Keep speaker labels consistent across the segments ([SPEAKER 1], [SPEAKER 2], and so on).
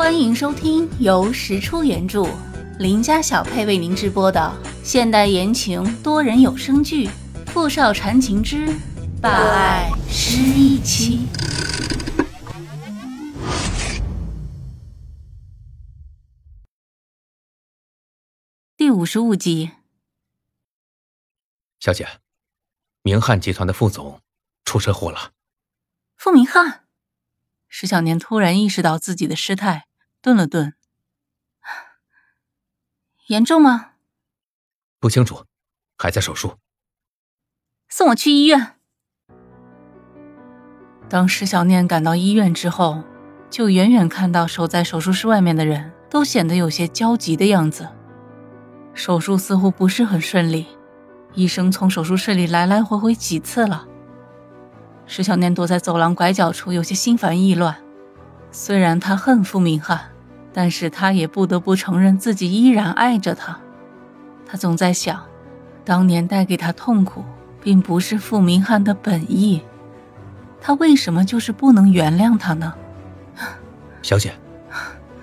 [SPEAKER 1] 欢迎收听由石出原著、林家小配为您直播的现代言情多人有声剧《富少缠情之霸爱失忆妻》第五十五集。
[SPEAKER 2] 小姐，明翰集团的副总出车祸了。
[SPEAKER 1] 傅明翰，石小年突然意识到自己的失态。顿了顿，严重吗？
[SPEAKER 2] 不清楚，还在手术。
[SPEAKER 1] 送我去医院。当石小念赶到医院之后，就远远看到守在手术室外面的人都显得有些焦急的样子。手术似乎不是很顺利，医生从手术室里来来回回几次了。石小念躲在走廊拐角处，有些心烦意乱。虽然他恨傅明翰。但是他也不得不承认自己依然爱着他。他总在想，当年带给他痛苦，并不是傅明翰的本意，他为什么就是不能原谅他呢？
[SPEAKER 2] 小姐，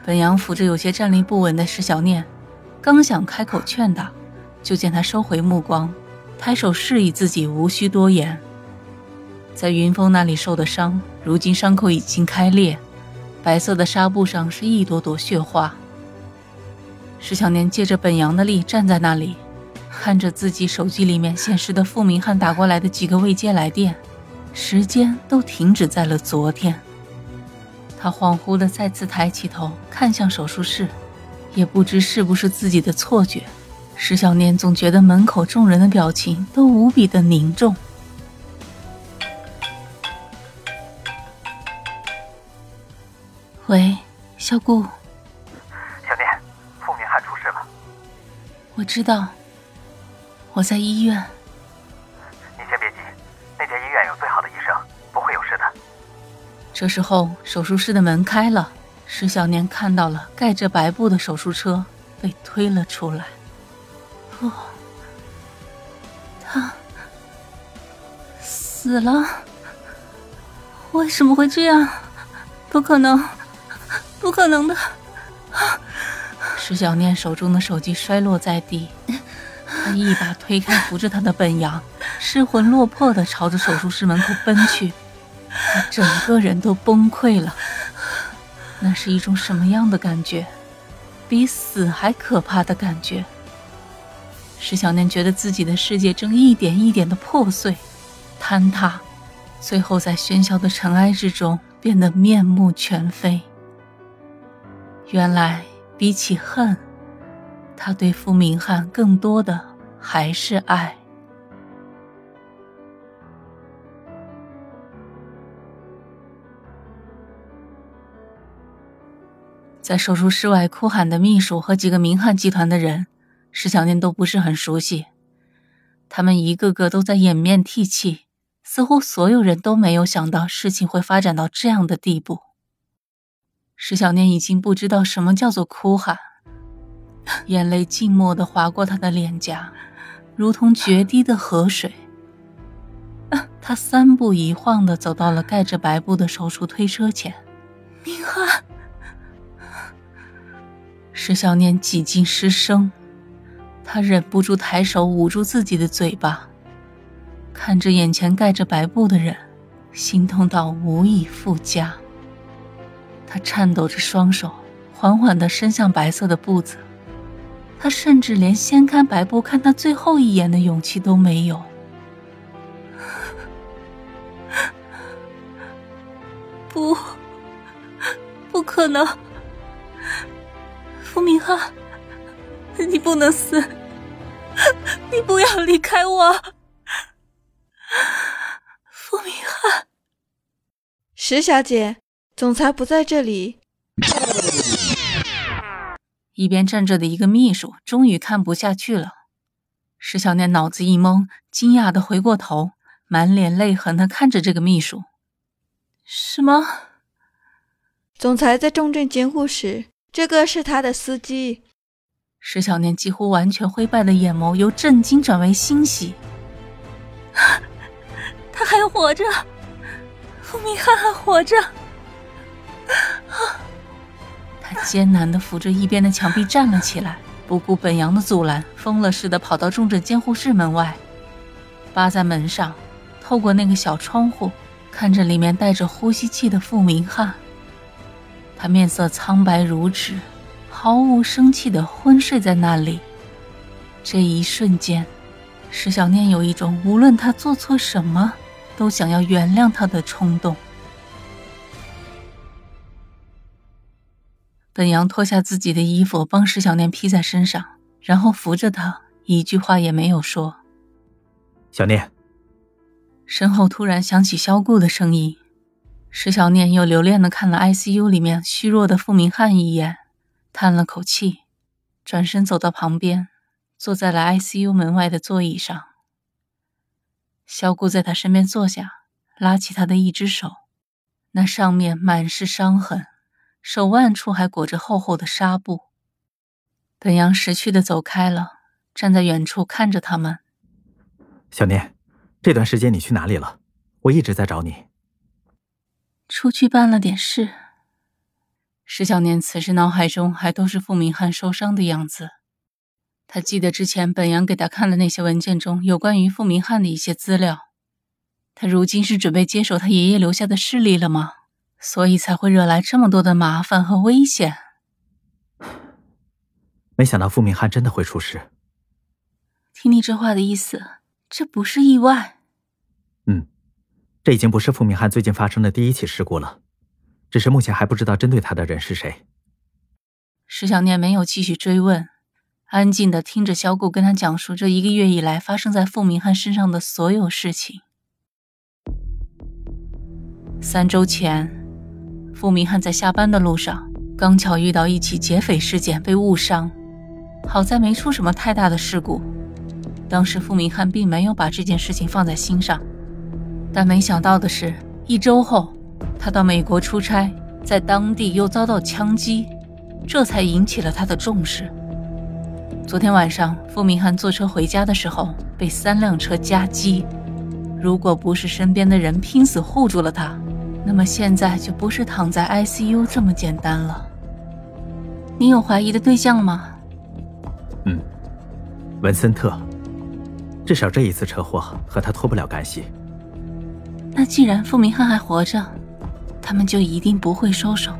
[SPEAKER 1] 本阳扶着有些站立不稳的石小念，刚想开口劝他，就见他收回目光，抬手示意自己无需多言。在云峰那里受的伤，如今伤口已经开裂。白色的纱布上是一朵朵血花。石小年借着本阳的力站在那里，看着自己手机里面显示的傅明翰打过来的几个未接来电，时间都停止在了昨天。他恍惚的再次抬起头看向手术室，也不知是不是自己的错觉，石小年总觉得门口众人的表情都无比的凝重。喂，小顾。
[SPEAKER 3] 小念，傅明翰出事了。
[SPEAKER 1] 我知道，我在医院。
[SPEAKER 3] 你先别急，那家医院有最好的医生，不会有事的。
[SPEAKER 1] 这时候，手术室的门开了，石小念看到了盖着白布的手术车被推了出来。不，他死了？为什么会这样？不可能！不可能的！石小念手中的手机摔落在地，他一把推开扶着他的本阳，失魂落魄的朝着手术室门口奔去，他整个人都崩溃了。那是一种什么样的感觉？比死还可怕的感觉。石小念觉得自己的世界正一点一点的破碎、坍塌，最后在喧嚣的尘埃之中变得面目全非。原来，比起恨，他对傅明翰更多的还是爱。在手术室外哭喊的秘书和几个明翰集团的人，石小念都不是很熟悉。他们一个个都在掩面涕泣，似乎所有人都没有想到事情会发展到这样的地步。石小念已经不知道什么叫做哭喊，眼泪静默的划过她的脸颊，如同决堤的河水。他三步一晃的走到了盖着白布的手术推车前，明翰。石小念几近失声，他忍不住抬手捂住自己的嘴巴，看着眼前盖着白布的人，心痛到无以复加。他颤抖着双手，缓缓地伸向白色的布子。他甚至连掀开白布看他最后一眼的勇气都没有。不，不可能！傅明翰，你不能死！你不要离开我！傅明翰，
[SPEAKER 4] 石小姐。总裁不在这里。
[SPEAKER 1] 一边站着的一个秘书终于看不下去了。石小念脑子一懵，惊讶的回过头，满脸泪痕的看着这个秘书。什么？
[SPEAKER 4] 总裁在重症监护室，这个是他的司机。
[SPEAKER 1] 石小念几乎完全灰败的眼眸由震惊转为欣喜。他还活着，傅明翰还活着。他艰难地扶着一边的墙壁站了起来，不顾本阳的阻拦，疯了似的跑到重症监护室门外，扒在门上，透过那个小窗户，看着里面带着呼吸器的傅明翰。他面色苍白如纸，毫无生气地昏睡在那里。这一瞬间，石小念有一种无论他做错什么，都想要原谅他的冲动。本阳脱下自己的衣服，帮石小念披在身上，然后扶着他，一句话也没有说。
[SPEAKER 2] 小念，
[SPEAKER 1] 身后突然响起萧顾的声音。石小念又留恋的看了 ICU 里面虚弱的傅明翰一眼，叹了口气，转身走到旁边，坐在了 ICU 门外的座椅上。萧顾在他身边坐下，拉起他的一只手，那上面满是伤痕，手腕处还裹着厚厚的纱布。本阳识趣的走开了，站在远处看着他们。
[SPEAKER 2] 小念，这段时间你去哪里了？我一直在找你。
[SPEAKER 1] 出去办了点事。石小念此时脑海中还都是傅明翰受伤的样子。他记得之前本阳给他看的那些文件中有关于傅明翰的一些资料。他如今是准备接手他爷爷留下的势力了吗？所以才会惹来这么多的麻烦和危险。
[SPEAKER 2] 没想到傅明翰真的会出事。
[SPEAKER 1] 听你这话的意思，这不是意外。
[SPEAKER 2] 嗯。这已经不是傅明翰最近发生的第一起事故了，只是目前还不知道针对他的人是谁。
[SPEAKER 1] 石小念没有继续追问，安静的听着小顾跟他讲述这一个月以来发生在傅明翰身上的所有事情。三周前，傅明翰在下班的路上刚巧遇到一起劫匪事件，被误伤，好在没出什么太大的事故。当时傅明翰并没有把这件事情放在心上。但没想到的是，一周后，他到美国出差，在当地又遭到枪击，这才引起了他的重视。昨天晚上，傅明翰坐车回家的时候被三辆车夹击，如果不是身边的人拼死护住了他，那么现在就不是躺在 ICU 这么简单了。你有怀疑的对象吗？
[SPEAKER 2] 嗯，文森特。至少这一次车祸和他脱不了干系。
[SPEAKER 1] 那既然傅明翰还活着，他们就一定不会收手。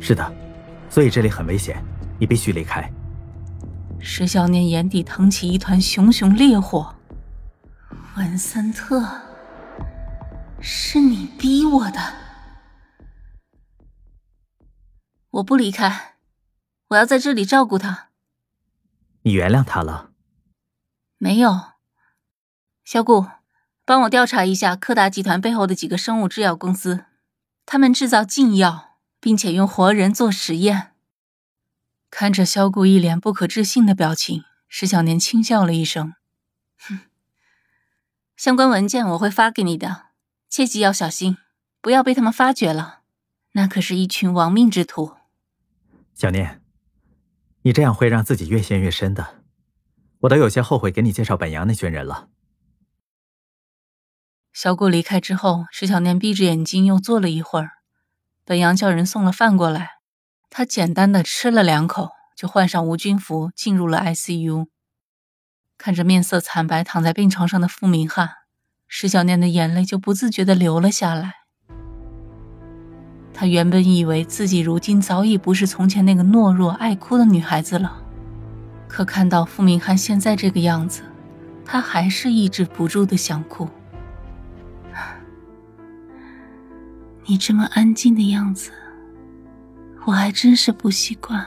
[SPEAKER 2] 是的，所以这里很危险，你必须离开。
[SPEAKER 1] 石小念眼底腾起一团熊熊烈火。文森特，是你逼我的，我不离开，我要在这里照顾他。
[SPEAKER 2] 你原谅他了？
[SPEAKER 1] 没有，小顾。帮我调查一下柯达集团背后的几个生物制药公司，他们制造禁药，并且用活人做实验。看着萧顾一脸不可置信的表情，石小年轻笑了一声：“哼，相关文件我会发给你的，切记要小心，不要被他们发觉了。那可是一群亡命之徒。”
[SPEAKER 2] 小念，你这样会让自己越陷越深的，我都有些后悔给你介绍本阳那群人了。
[SPEAKER 1] 小顾离开之后，石小念闭着眼睛又坐了一会儿。本阳叫人送了饭过来，他简单的吃了两口，就换上无菌服进入了 ICU。看着面色惨白躺在病床上的傅明翰，石小念的眼泪就不自觉的流了下来。他原本以为自己如今早已不是从前那个懦弱爱哭的女孩子了，可看到傅明翰现在这个样子，他还是抑制不住的想哭。你这么安静的样子，我还真是不习惯。